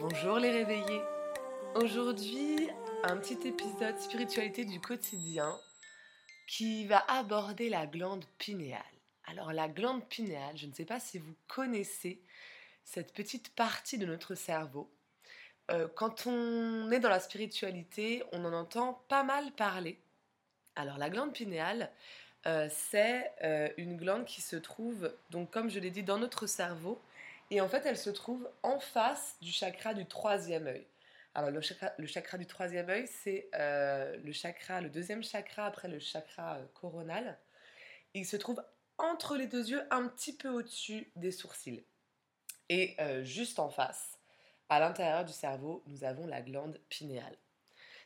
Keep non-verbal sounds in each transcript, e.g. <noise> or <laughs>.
Bonjour les réveillés. Aujourd'hui, un petit épisode spiritualité du quotidien qui va aborder la glande pinéale. Alors la glande pinéale, je ne sais pas si vous connaissez cette petite partie de notre cerveau. Euh, quand on est dans la spiritualité, on en entend pas mal parler. Alors la glande pinéale, euh, c'est euh, une glande qui se trouve, donc comme je l'ai dit, dans notre cerveau. Et en fait, elle se trouve en face du chakra du troisième œil. Alors le chakra, du troisième œil, c'est le chakra, le deuxième chakra après le chakra coronal. Il se trouve entre les deux yeux, un petit peu au-dessus des sourcils. Et juste en face, à l'intérieur du cerveau, nous avons la glande pinéale.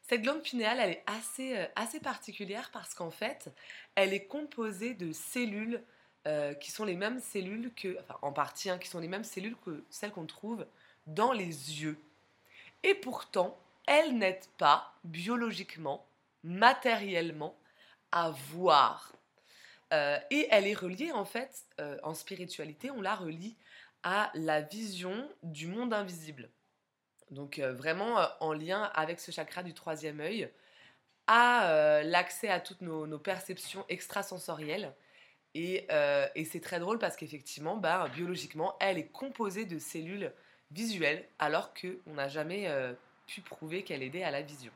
Cette glande pinéale, elle est assez, euh, assez particulière parce qu'en fait, elle est composée de cellules euh, qui sont les mêmes cellules que, en partie, hein, qui sont les mêmes cellules que celles qu'on trouve dans les yeux. Et pourtant, elle n'aide pas biologiquement, matériellement, à voir. Euh, et elle est reliée en fait, en spiritualité, on la relie à la vision du monde invisible. Donc euh, vraiment euh, en lien avec ce chakra du troisième œil, à euh, l'accès à toutes nos, perceptions extrasensorielles. Et, et c'est très drôle parce qu'effectivement, bah, biologiquement, elle est composée de cellules visuelles alors qu'on n'a jamais pu prouver qu'elle aidait à la vision.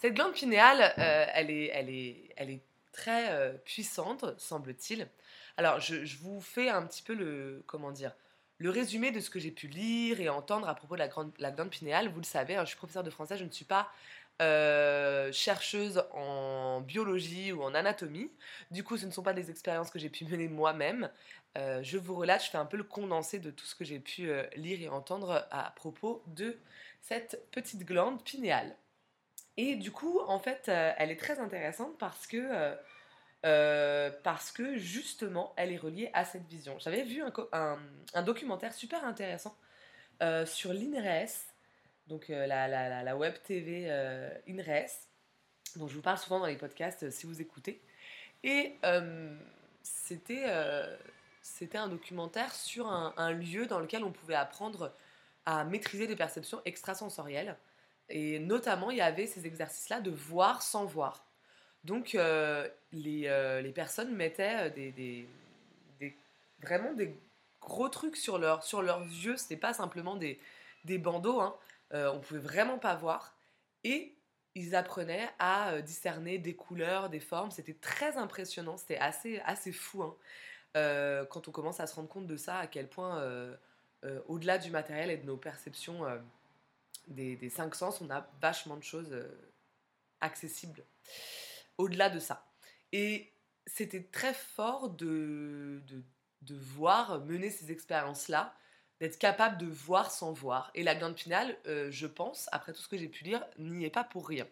Cette glande pinéale, elle, est, elle, est, elle est très puissante, semble-t-il. Alors, je, vous fais un petit peu le, comment dire, le résumé de ce que j'ai pu lire et entendre à propos de la, glande pinéale. Vous le savez, hein, je suis professeure de français, je ne suis pas euh, chercheuse en biologie ou en anatomie. Du coup, ce ne sont pas des expériences que j'ai pu <laughs> mener moi-même. Euh, je vous relate, je fais un peu le condensé de tout ce que j'ai pu euh, lire et entendre à propos de cette petite glande pinéale. Et du coup, en fait, elle est très intéressante parce que parce que justement, elle est reliée à cette vision. J'avais vu un, documentaire super intéressant sur l'INRES, donc euh, la, web TV INRES, dont je vous parle souvent dans les podcasts si vous écoutez. Et c'était c'était un documentaire sur un, lieu dans lequel on pouvait apprendre à maîtriser des perceptions extrasensorielles. Et notamment, il y avait ces exercices-là de voir sans voir. Donc, euh, euh, les, personnes mettaient euh, des, vraiment des gros trucs sur, leur, sur leurs yeux. Ce n'était pas simplement des, bandeaux. Hein. On pouvait vraiment pas voir. Et ils apprenaient à discerner des couleurs, des formes. C'était très impressionnant. C'était assez, assez fou. Hein. quand on commence à se rendre compte de ça, à quel point, au-delà du matériel et de nos perceptions des, des, cinq sens, on a vachement de choses accessibles au-delà de ça. Et c'était très fort de, de, voir mener ces expériences-là, d'être capable de voir sans voir. Et la glande pinéale, euh, je pense, après tout ce que j'ai pu lire, n'y est pas pour rien.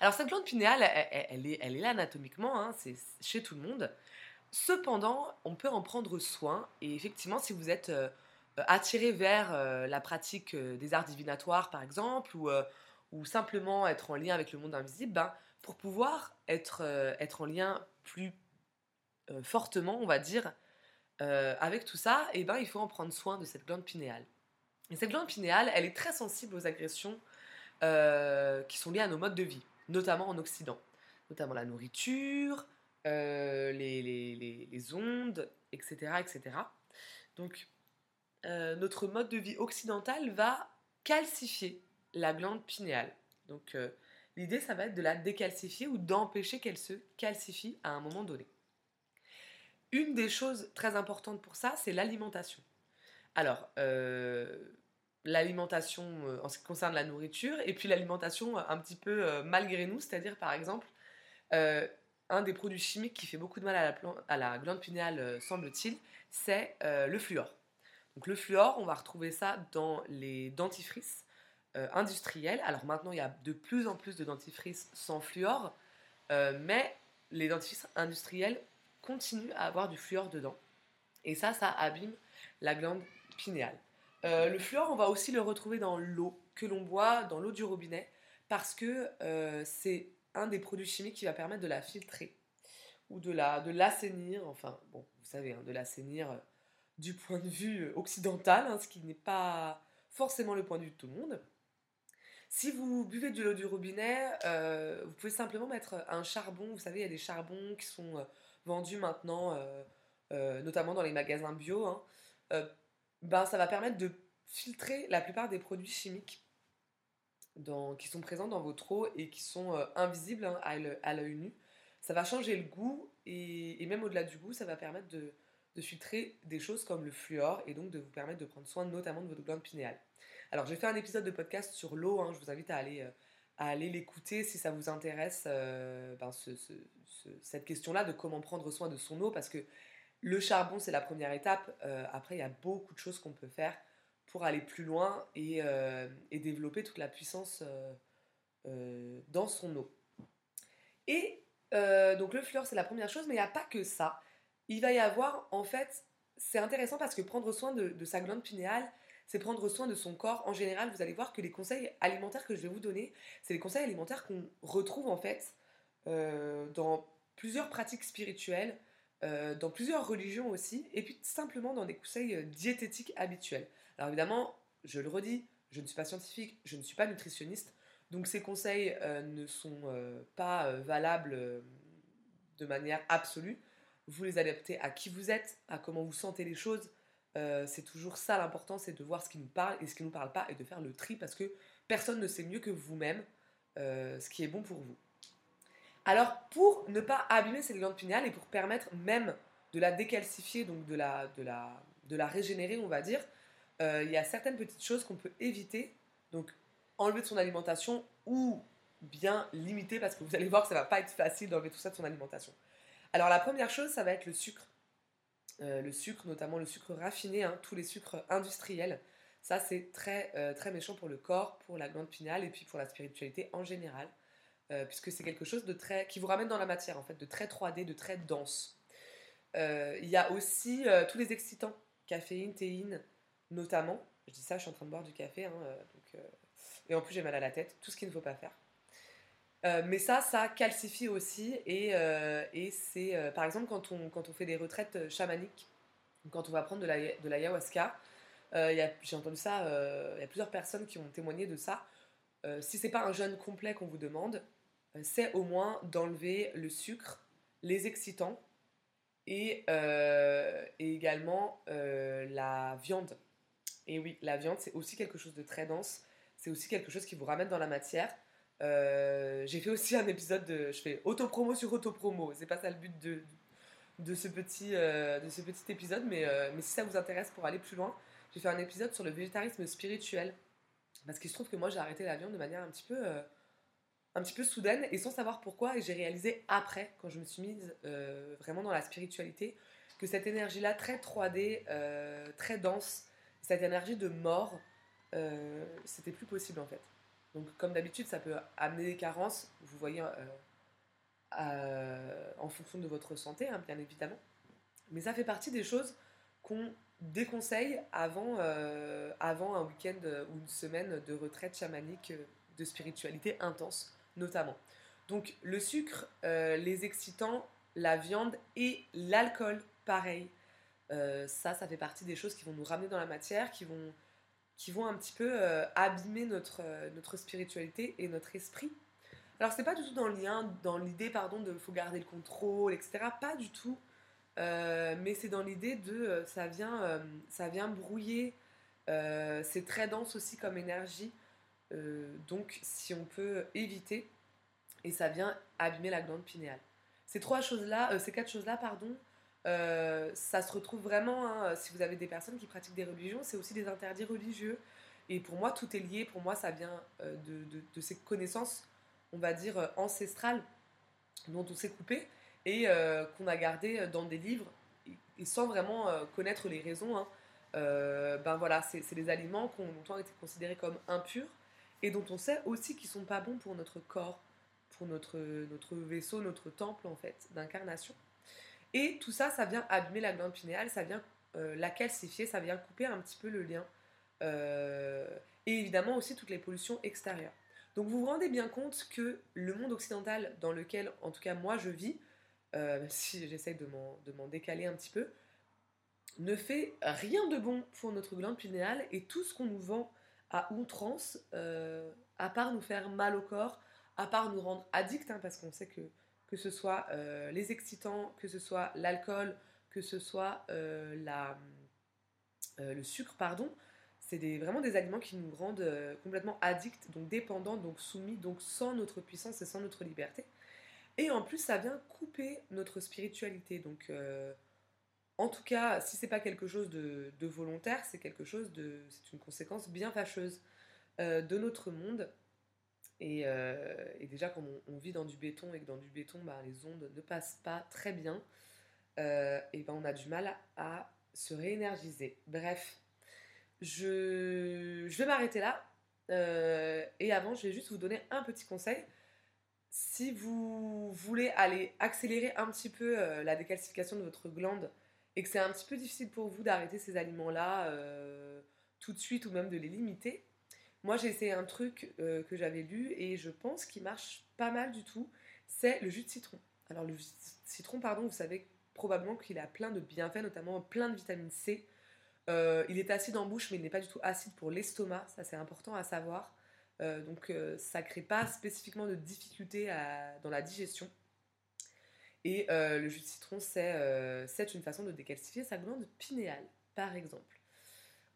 Alors cette glande pinéale, elle, est, là anatomiquement, hein, c'est chez tout le monde. Cependant, on peut en prendre soin. Et effectivement, si vous êtes euh, attiré vers euh, la pratique des arts divinatoires, par exemple, ou, simplement être en lien avec le monde invisible, ben, pour pouvoir être, euh, en lien plus euh, fortement, on va dire, euh, avec tout ça, eh ben, il faut en prendre soin de cette glande pinéale. Et cette glande pinéale, elle est très sensible aux agressions qui sont liées à nos modes de vie, notamment en Occident, notamment la nourriture, les, les, ondes, etc. etc. Donc, notre mode de vie occidental va calcifier la glande pinéale. Donc, L'idée, ça va être de la décalcifier ou d'empêcher qu'elle se calcifie à un moment donné. Une des choses très importantes pour ça, c'est l'alimentation. Alors, euh, l'alimentation euh, en ce qui concerne la nourriture, et puis l'alimentation un petit peu euh, malgré nous, c'est-à-dire par exemple, un des produits chimiques qui fait beaucoup de mal à la, à la glande pinéale, semble-t-il, c'est le fluor. Donc le fluor, on va retrouver ça dans les dentifrices, euh, industriels. Alors maintenant, il y a de plus en plus de dentifrices sans fluor, euh, mais les dentifrices industriels continuent à avoir du fluor dedans. Et ça, ça abîme la glande pinéale. Euh, le fluor, on va aussi le retrouver dans l'eau que l'on boit, dans l'eau du robinet, parce que c'est un des produits chimiques qui va permettre de la filtrer ou de la de l'assainir. Enfin, bon, vous savez, hein, de l'assainir du point de vue occidental, hein, ce qui n'est pas forcément le point de vue de tout le monde. Si vous buvez de l'eau du robinet, euh, vous pouvez simplement mettre un charbon. Vous savez, il y a des charbons qui sont euh, vendus maintenant, euh, notamment dans les magasins bio. Hein. ben, ça va permettre de filtrer la plupart des produits chimiques qui sont présents dans votre eau et qui sont invisibles hein, à l'œil nu. Ça va changer le goût et, même au-delà du goût, ça va permettre de, filtrer des choses comme le fluor et donc de vous permettre de prendre soin notamment de votre glande pinéale. Alors j'ai fait un épisode de podcast sur l'eau, hein, je vous invite à aller, euh, à aller l'écouter si ça vous intéresse, euh, ben, cette question-là de comment prendre soin de son eau, parce que le charbon c'est la première étape, euh, après il y a beaucoup de choses qu'on peut faire pour aller plus loin et, et développer toute la puissance dans son eau. Et donc le fluor c'est la première chose, mais il n'y a pas que ça. Il va y avoir en fait, c'est intéressant parce que prendre soin de, de sa glande pinéale, c'est prendre soin de son corps. En général, vous allez voir que les conseils alimentaires que je vais vous donner, c'est les conseils alimentaires qu'on retrouve en fait euh, dans plusieurs pratiques spirituelles, euh, dans plusieurs religions aussi, et puis simplement dans des conseils euh, diététiques habituels. Alors évidemment, je le redis, je ne suis pas scientifique, je ne suis pas nutritionniste, donc ces conseils ne sont pas valables de manière absolue. Vous les adaptez à qui vous êtes, à comment vous sentez les choses, euh, c'est toujours ça l'important, c'est de voir ce qui nous parle et ce qui ne nous parle pas et de faire le tri parce que personne ne sait mieux que vous-même euh, ce qui est bon pour vous. Alors pour ne pas abîmer cette glande pinéale et pour permettre même de la décalcifier, donc de la, régénérer on va dire, euh, il y a certaines petites choses qu'on peut éviter, donc enlever de son alimentation ou bien limiter parce que vous allez voir que ça va pas être facile d'enlever tout ça de son alimentation. Alors la première chose ça va être le sucre. Euh, le sucre, notamment le sucre raffiné, hein, tous les sucres industriels. Ça, c'est très, euh, très méchant pour le corps, pour la glande pinale et puis pour la spiritualité en général, euh, puisque c'est quelque chose de très, qui vous ramène dans la matière, en fait, de très 3D, de très dense. Il y a aussi tous les excitants, caféine, théine, notamment. Je dis ça, je suis en train de boire du café, hein, et en plus j'ai mal à la tête, tout ce qu'il ne faut pas faire. Euh, mais ça, ça calcifie aussi. Et, euh, c'est, euh, par exemple, quand on, fait des retraites chamaniques, quand on va prendre de la, de l'ayahuasca, j'ai entendu ça, il y a plusieurs personnes qui ont témoigné de ça. si c'est pas un jeûne complet qu'on vous demande, c'est au moins d'enlever le sucre, les excitants et également la viande. Et oui, la viande, c'est aussi quelque chose de très dense. C'est aussi quelque chose qui vous ramène dans la matière. Euh, j'ai fait aussi un épisode de. Je fais auto-promo sur auto-promo. C'est pas ça le but de, de, ce, petit, euh, de ce petit épisode, mais, euh, mais si ça vous intéresse pour aller plus loin, j'ai fait un épisode sur le végétarisme spirituel. Parce qu'il se trouve que moi j'ai arrêté la viande de manière un petit peu. un petit peu soudaine et sans savoir pourquoi, et j'ai réalisé après, quand je me suis mise vraiment dans la spiritualité, que cette énergie-là, très 3D, très dense, cette énergie de mort, c'était plus possible en fait. Donc, comme d'habitude, ça peut amener des carences, vous voyez, euh, en fonction de votre santé, hein, bien évidemment. Mais ça fait partie des choses qu'on déconseille avant, euh, avant un week-end ou une semaine de retraite chamanique de spiritualité intense, notamment. Donc, le sucre, euh, les excitants, la viande et l'alcool, pareil. ça, ça fait partie des choses qui vont nous ramener dans la matière, qui vont qui vont un petit peu euh, abîmer notre, euh, notre spiritualité et notre esprit. Alors c'est pas du tout dans le dans l'idée pardon de faut garder le contrôle, etc. Pas du tout. Euh, mais c'est dans l'idée de ça vient, ça vient brouiller. c'est très dense aussi comme énergie. donc si on peut éviter, et ça vient abîmer la glande pinéale. Ces trois choses là, ces quatre choses là, pardon, euh, ça se retrouve vraiment, hein, si vous avez des personnes qui pratiquent des religions, c'est aussi des interdits religieux. Et pour moi, tout est lié. Pour moi, ça vient euh, de, ces connaissances, on va dire, euh, ancestrales, dont on s'est coupé et qu'on a gardé dans des livres, et, sans vraiment connaître les raisons. Hein. ben voilà, c'est des aliments qui ont longtemps été considérés comme impurs et dont on sait aussi qu'ils sont pas bons pour notre corps, pour notre, notre vaisseau, notre temple en fait d'incarnation. Et tout ça, ça vient abîmer la glande pinéale, ça vient euh, la calcifier, ça vient couper un petit peu le lien. Euh, et évidemment aussi toutes les pollutions extérieures. Donc vous vous rendez bien compte que le monde occidental dans lequel, en tout cas moi, je vis, euh, <laughs> si j'essaye de m'en décaler un petit peu, ne fait rien de bon pour notre glande pinéale et tout ce qu'on nous vend à outrance, à part nous faire mal au corps, à part nous rendre addicts, hein, parce qu'on sait que que ce soit euh, les excitants, que ce soit l'alcool, que ce soit euh, la, le sucre, pardon, c'est vraiment des aliments qui nous rendent complètement addicts, donc dépendants, donc soumis, donc sans notre puissance et sans notre liberté. Et en plus, ça vient couper notre spiritualité. Donc, en tout cas, si c'est pas quelque chose de, volontaire, c'est quelque chose de, c'est une conséquence bien fâcheuse euh, de notre monde. Et, euh, déjà, quand on, vit dans du béton et que dans du béton, bah, les ondes ne passent pas très bien, euh, et ben on a du mal à, se réénergiser. Bref, je, je vais m'arrêter là. et avant, je vais juste vous donner un petit conseil. Si vous voulez aller accélérer un petit peu la décalcification de votre glande et que c'est un petit peu difficile pour vous d'arrêter ces aliments-là euh, tout de suite ou même de les limiter, moi j'ai essayé un truc euh, que j'avais lu et je pense qu'il marche pas mal du tout, c'est le jus de citron. Alors le jus de citron, pardon, vous savez probablement qu'il a plein de bienfaits, notamment plein de vitamine C. Euh, il est acide en bouche, mais il n'est pas du tout acide pour l'estomac, ça c'est important à savoir. donc ça ne crée pas spécifiquement de difficultés dans la digestion. Et euh, le jus de citron, euh, c'est une façon de décalcifier sa glande pinéale, par exemple.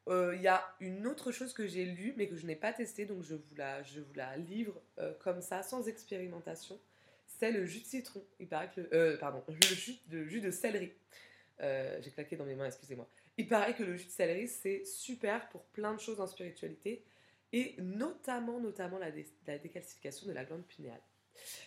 Euh, il y a une autre chose que j'ai lue, mais que je n'ai pas testée, donc je vous la, je vous la livre comme ça, sans expérimentation. C'est le jus de citron. Il paraît que le, pardon, le jus, jus de céleri. j'ai claqué dans mes mains, excusez-moi. Il paraît que le jus de céleri, c'est super pour plein de choses en spiritualité, et notamment, notamment la, la décalcification de la glande pinéale.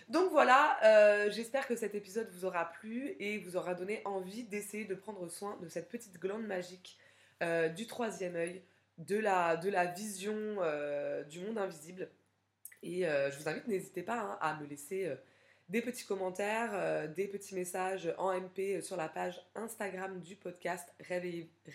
Donc voilà, euh, j'espère que cet épisode vous aura plu et vous aura donné envie d'essayer de prendre soin de cette petite glande magique euh, du troisième œil, de la, de la vision euh, du monde invisible. Et je vous invite, n'hésitez pas hein, à me laisser des petits commentaires, des petits messages en MP sur la page Instagram du podcast Rêve,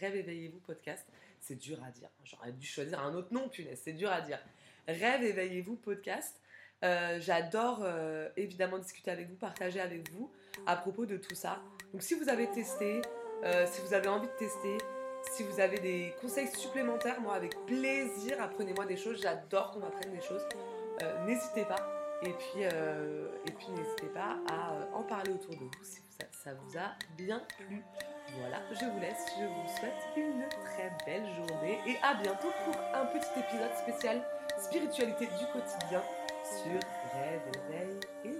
éveillez-vous podcast. C'est dur à dire, j'aurais dû choisir un autre nom, punaise, c'est dur à dire. Rêve éveillez-vous podcast. Euh, j'adore euh, évidemment discuter avec vous, partager avec vous à propos de tout ça. Donc si vous avez testé, euh, si vous avez envie de tester, si vous avez des conseils supplémentaires, moi avec plaisir, apprenez-moi des choses. J'adore qu'on m'apprenne des choses. n'hésitez pas. Et puis, et puis n'hésitez pas à en parler autour de vous si ça, ça vous a bien plu. Voilà, je vous laisse, je vous souhaite une très belle journée et à bientôt pour un petit épisode spécial spiritualité du quotidien sur Rêve, Éveil et